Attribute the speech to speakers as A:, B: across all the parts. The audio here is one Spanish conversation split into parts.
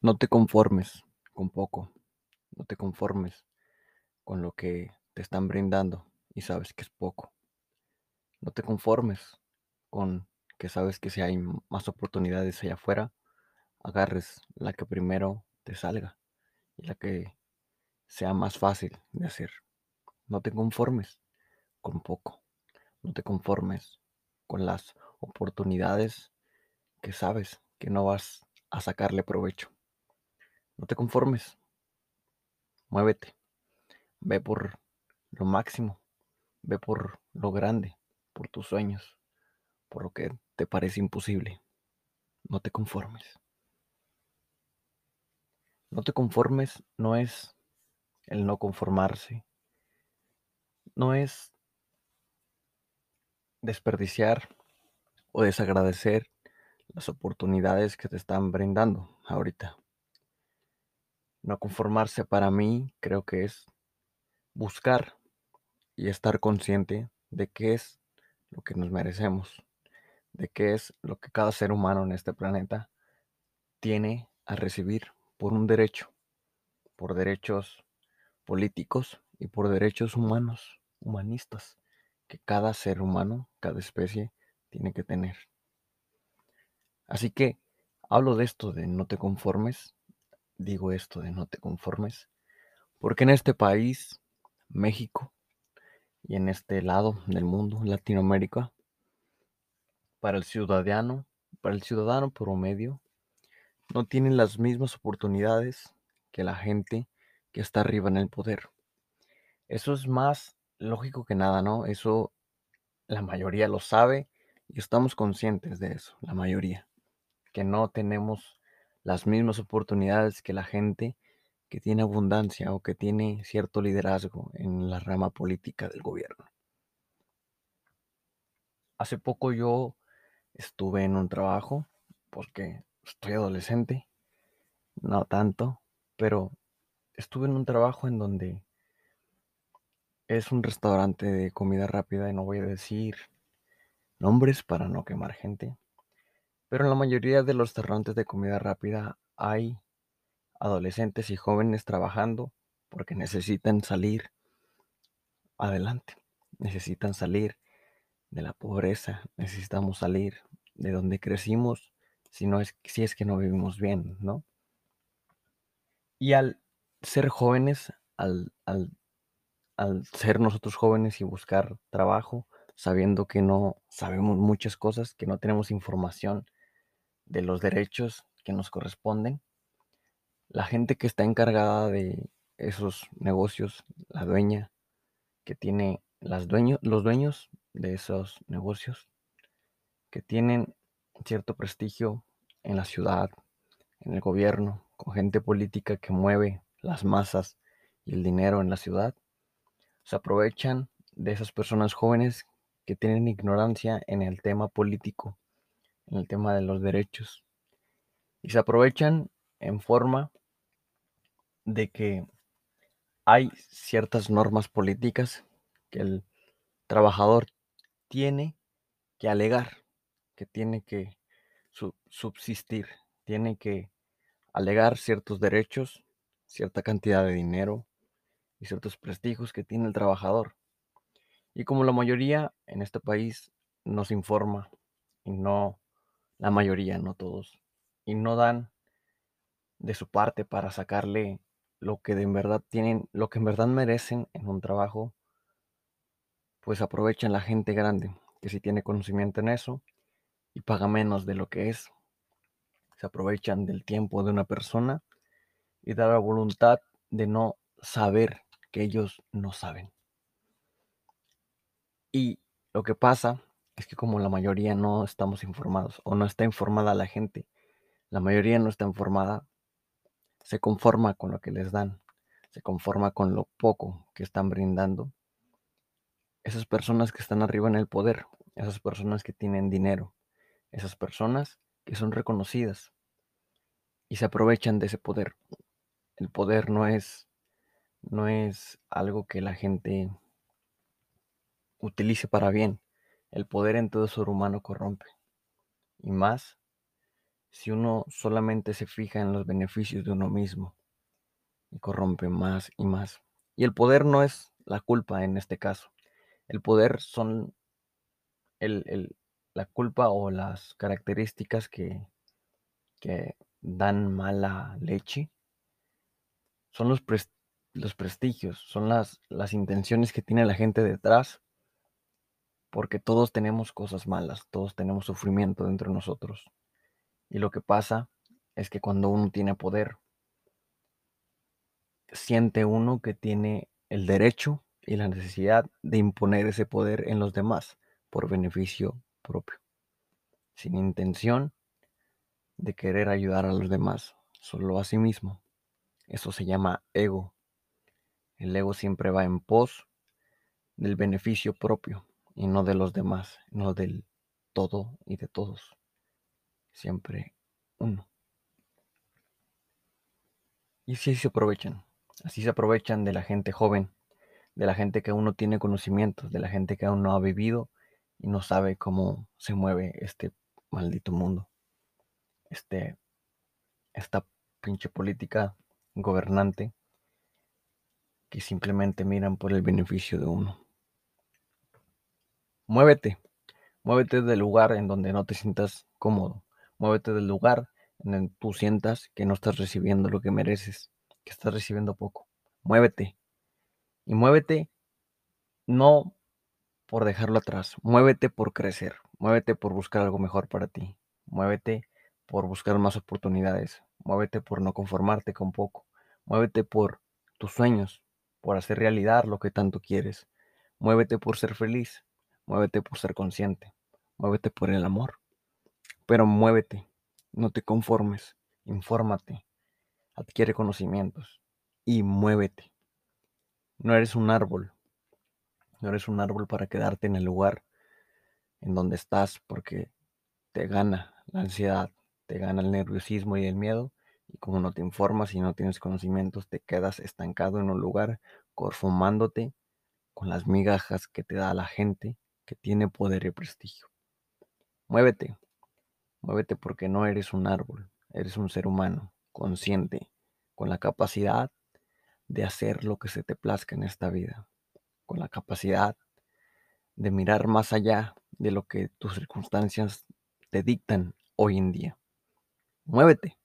A: No te conformes con poco, no te conformes con lo que te están brindando y sabes que es poco. No te conformes con que sabes que si hay más oportunidades allá afuera, agarres la que primero te salga y la que sea más fácil de hacer. No te conformes con poco, no te conformes con las oportunidades que sabes que no vas a sacarle provecho. No te conformes. Muévete. Ve por lo máximo. Ve por lo grande, por tus sueños, por lo que te parece imposible. No te conformes. No te conformes no es el no conformarse. No es desperdiciar o desagradecer las oportunidades que te están brindando ahorita. No conformarse para mí creo que es buscar y estar consciente de qué es lo que nos merecemos, de qué es lo que cada ser humano en este planeta tiene a recibir por un derecho, por derechos políticos y por derechos humanos, humanistas, que cada ser humano, cada especie tiene que tener. Así que hablo de esto de no te conformes digo esto de no te conformes, porque en este país, México, y en este lado del mundo, Latinoamérica, para el ciudadano, para el ciudadano promedio, no tienen las mismas oportunidades que la gente que está arriba en el poder. Eso es más lógico que nada, ¿no? Eso la mayoría lo sabe y estamos conscientes de eso, la mayoría, que no tenemos las mismas oportunidades que la gente que tiene abundancia o que tiene cierto liderazgo en la rama política del gobierno. Hace poco yo estuve en un trabajo, porque estoy adolescente, no tanto, pero estuve en un trabajo en donde es un restaurante de comida rápida y no voy a decir nombres para no quemar gente. Pero en la mayoría de los restaurantes de comida rápida hay adolescentes y jóvenes trabajando porque necesitan salir adelante, necesitan salir de la pobreza, necesitamos salir de donde crecimos, si, no es, si es que no vivimos bien, ¿no? Y al ser jóvenes, al, al, al ser nosotros jóvenes y buscar trabajo, sabiendo que no sabemos muchas cosas, que no tenemos información de los derechos que nos corresponden. La gente que está encargada de esos negocios, la dueña que tiene las dueños, los dueños de esos negocios, que tienen cierto prestigio en la ciudad, en el gobierno, con gente política que mueve las masas y el dinero en la ciudad, se aprovechan de esas personas jóvenes que tienen ignorancia en el tema político en el tema de los derechos. Y se aprovechan en forma de que hay ciertas normas políticas que el trabajador tiene que alegar, que tiene que subsistir, tiene que alegar ciertos derechos, cierta cantidad de dinero y ciertos prestigios que tiene el trabajador. Y como la mayoría en este país nos informa y no la mayoría, no todos, y no dan de su parte para sacarle lo que de en verdad tienen, lo que en verdad merecen en un trabajo, pues aprovechan la gente grande que sí tiene conocimiento en eso y paga menos de lo que es. Se aprovechan del tiempo de una persona y da la voluntad de no saber que ellos no saben. Y lo que pasa es que como la mayoría no estamos informados o no está informada la gente, la mayoría no está informada, se conforma con lo que les dan, se conforma con lo poco que están brindando. Esas personas que están arriba en el poder, esas personas que tienen dinero, esas personas que son reconocidas y se aprovechan de ese poder. El poder no es no es algo que la gente utilice para bien. El poder en todo ser humano corrompe, y más si uno solamente se fija en los beneficios de uno mismo y corrompe más y más. Y el poder no es la culpa en este caso. El poder son la culpa o las características que, dan mala leche. Son los, prestigios, son las intenciones que tiene la gente detrás. Porque todos tenemos cosas malas, todos tenemos sufrimiento dentro de nosotros. Y lo que pasa es que cuando uno tiene poder, siente uno que tiene el derecho y la necesidad de imponer ese poder en los demás por beneficio propio, sin intención de querer ayudar a los demás, solo a sí mismo. Eso se llama ego. El ego siempre va en pos del beneficio propio y no de los demás, no del todo y de todos. Siempre uno. Y si se aprovechan. Así se aprovechan de la gente joven, de la gente que aún no tiene conocimientos, de la gente que aún no ha vivido y no sabe cómo se mueve este maldito mundo. Este, esta pinche política gobernante que simplemente miran por el beneficio de uno. Muévete, muévete del lugar en donde no te sientas cómodo, muévete del lugar en donde tú sientas que no estás recibiendo lo que mereces que estás recibiendo poco. Muévete. Y muévete no por dejarlo atrás. Muévete por crecer. Muévete por buscar algo mejor para ti. Muévete por buscar más oportunidades. Muévete por no conformarte con poco. Muévete por tus sueños, por hacer realidad lo que tanto quieres. Muévete por ser feliz. Muévete por ser consciente. Muévete por el amor. Pero muévete. No te conformes. Infórmate adquiere conocimientos y muévete. No eres un árbol. No eres un árbol para quedarte en el lugar en donde estás porque te gana la ansiedad, te gana el nerviosismo y el miedo. Y como no te informas y no tienes conocimientos, te quedas estancado en un lugar, conformándote con las migajas que te da la gente que tiene poder y prestigio. Muévete, muévete porque no eres un árbol, eres un ser humano consciente, con la capacidad de hacer lo que se te plazca en esta vida, con la capacidad de mirar más allá de lo que tus circunstancias te dictan hoy en día. Muévete,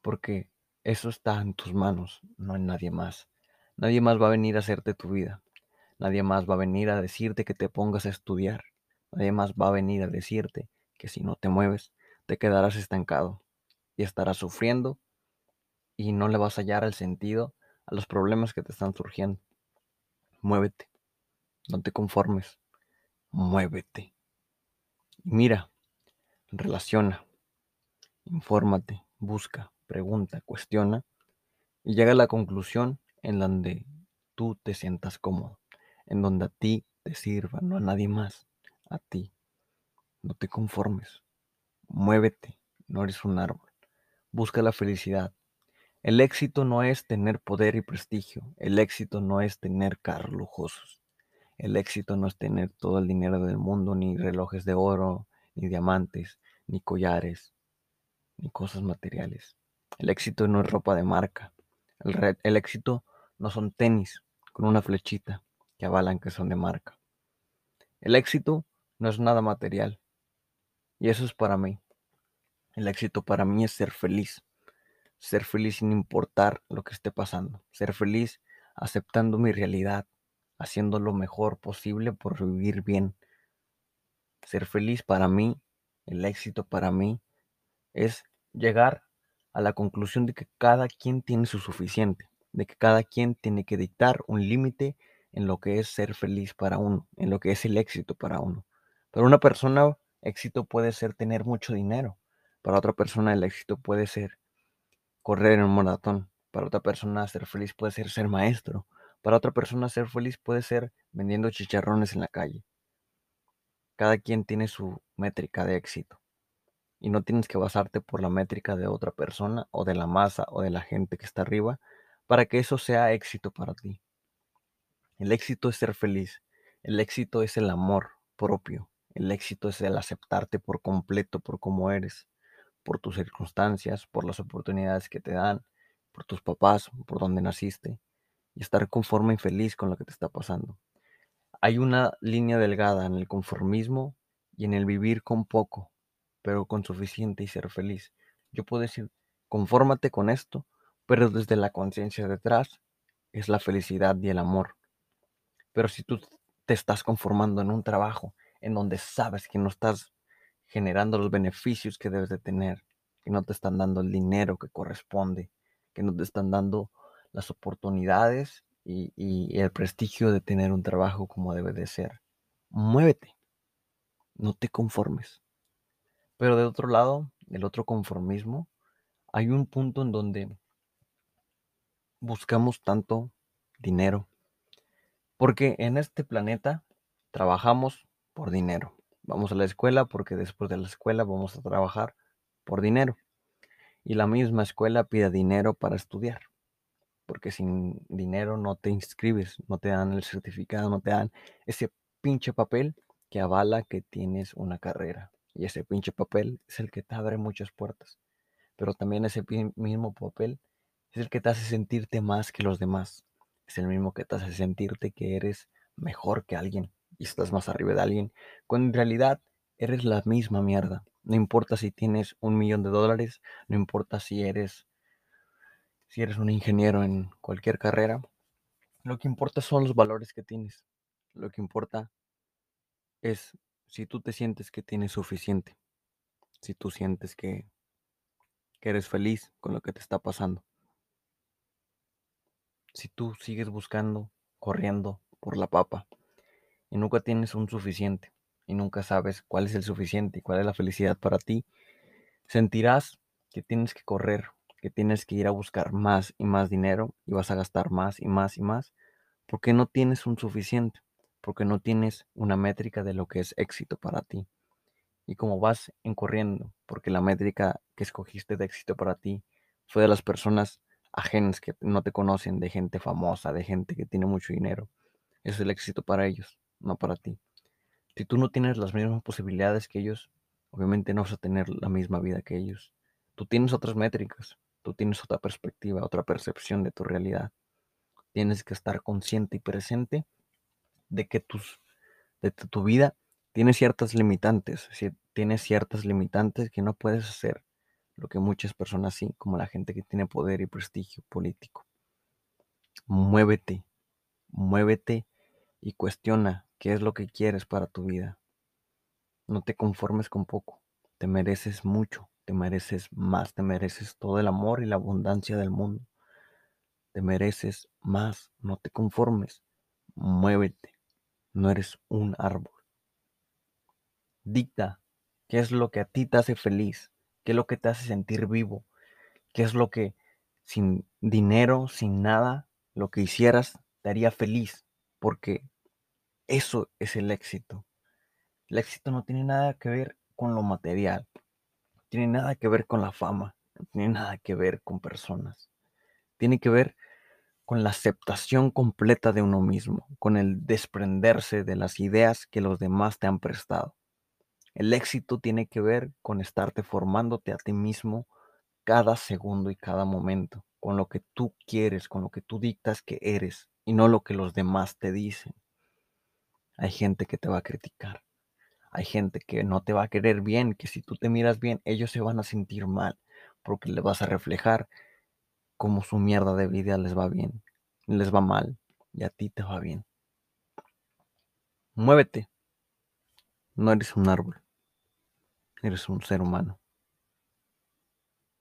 A: porque eso está en tus manos, no en nadie más. Nadie más va a venir a hacerte tu vida. Nadie más va a venir a decirte que te pongas a estudiar. Nadie más va a venir a decirte que si no te mueves, te quedarás estancado y estarás sufriendo y no le vas a hallar el sentido a los problemas que te están surgiendo. Muévete, no te conformes, muévete. mira, relaciona, infórmate, busca, pregunta, cuestiona y llega a la conclusión en donde tú te sientas cómodo, en donde a ti te sirva, no a nadie más, a ti. No te conformes, muévete, no eres un árbol. Busca la felicidad. El éxito no es tener poder y prestigio. El éxito no es tener carros lujosos. El éxito no es tener todo el dinero del mundo, ni relojes de oro, ni diamantes, ni collares, ni cosas materiales. El éxito no es ropa de marca. El, el éxito no son tenis con una flechita que avalan que son de marca. El éxito no es nada material. Y eso es para mí. El éxito para mí es ser feliz. Ser feliz sin importar lo que esté pasando. Ser feliz aceptando mi realidad, haciendo lo mejor posible por vivir bien. Ser feliz para mí, el éxito para mí, es llegar a la conclusión de que cada quien tiene su suficiente, de que cada quien tiene que dictar un límite en lo que es ser feliz para uno, en lo que es el éxito para uno. Para una persona, éxito puede ser tener mucho dinero. Para otra persona el éxito puede ser correr en un maratón. Para otra persona ser feliz puede ser ser maestro. Para otra persona ser feliz puede ser vendiendo chicharrones en la calle. Cada quien tiene su métrica de éxito. Y no tienes que basarte por la métrica de otra persona o de la masa o de la gente que está arriba para que eso sea éxito para ti. El éxito es ser feliz. El éxito es el amor propio. El éxito es el aceptarte por completo por como eres por tus circunstancias, por las oportunidades que te dan, por tus papás, por donde naciste, y estar conforme y feliz con lo que te está pasando. Hay una línea delgada en el conformismo y en el vivir con poco, pero con suficiente y ser feliz. Yo puedo decir, confórmate con esto, pero desde la conciencia detrás es la felicidad y el amor. Pero si tú te estás conformando en un trabajo en donde sabes que no estás generando los beneficios que debes de tener, que no te están dando el dinero que corresponde, que no te están dando las oportunidades y, el prestigio de tener un trabajo como debe de ser. Muévete, no te conformes. Pero de otro lado, el otro conformismo, hay un punto en donde buscamos tanto dinero, porque en este planeta trabajamos por dinero. Vamos a la escuela porque después de la escuela vamos a trabajar por dinero. Y la misma escuela pide dinero para estudiar, porque sin dinero no te inscribes, no te dan el certificado, no te dan ese pinche papel que avala que tienes una carrera. Y ese pinche papel es el que te abre muchas puertas. Pero también ese mismo papel es el que te hace sentirte más que los demás. Es el mismo que te hace sentirte que eres mejor que alguien y estás más arriba de alguien, cuando en realidad eres la misma mierda. No importa si tienes un millón de dólares, no importa si eres si eres un ingeniero en cualquier carrera, lo que importa son los valores que tienes. Lo que importa es si tú te sientes que tienes suficiente, si tú sientes que, que eres feliz con lo que te está pasando. Si tú sigues buscando, corriendo por la papa y nunca tienes un suficiente y nunca sabes cuál es el suficiente y cuál es la felicidad para ti, sentirás que tienes que correr, que tienes que ir a buscar más y más dinero y vas a gastar más y más y más porque no tienes un suficiente, porque no tienes una métrica de lo que es éxito para ti. Y como vas en corriendo, porque la métrica que escogiste de éxito para ti fue de las personas ajenas que no te conocen, de gente famosa, de gente que tiene mucho dinero. Eso es el éxito para ellos, no para ti. Si tú no tienes las mismas posibilidades que ellos, obviamente no vas a tener la misma vida que ellos. Tú tienes otras métricas, tú tienes otra perspectiva, otra percepción de tu realidad. Tienes que estar consciente y presente de que tus, de tu vida tiene ciertas limitantes, tiene ciertas limitantes que no puedes hacer lo que muchas personas sí, como la gente que tiene poder y prestigio político. Muévete, muévete y cuestiona qué es lo que quieres para tu vida. No te conformes con poco, te mereces mucho, te mereces más, te mereces todo el amor y la abundancia del mundo. Te mereces más, no te conformes, muévete, no eres un árbol. Dicta qué es lo que a ti te hace feliz, qué es lo que te hace sentir vivo, qué es lo que sin dinero, sin nada, lo que hicieras te haría feliz, porque eso es el éxito. El éxito no tiene nada que ver con lo material, tiene nada que ver con la fama, no tiene nada que ver con personas. Tiene que ver con la aceptación completa de uno mismo, con el desprenderse de las ideas que los demás te han prestado. El éxito tiene que ver con estarte formándote a ti mismo cada segundo y cada momento, con lo que tú quieres, con lo que tú dictas que eres y no lo que los demás te dicen. Hay gente que te va a criticar. Hay gente que no te va a querer bien, que si tú te miras bien, ellos se van a sentir mal, porque le vas a reflejar cómo su mierda de vida les va bien, les va mal y a ti te va bien. Muévete. No eres un árbol. Eres un ser humano.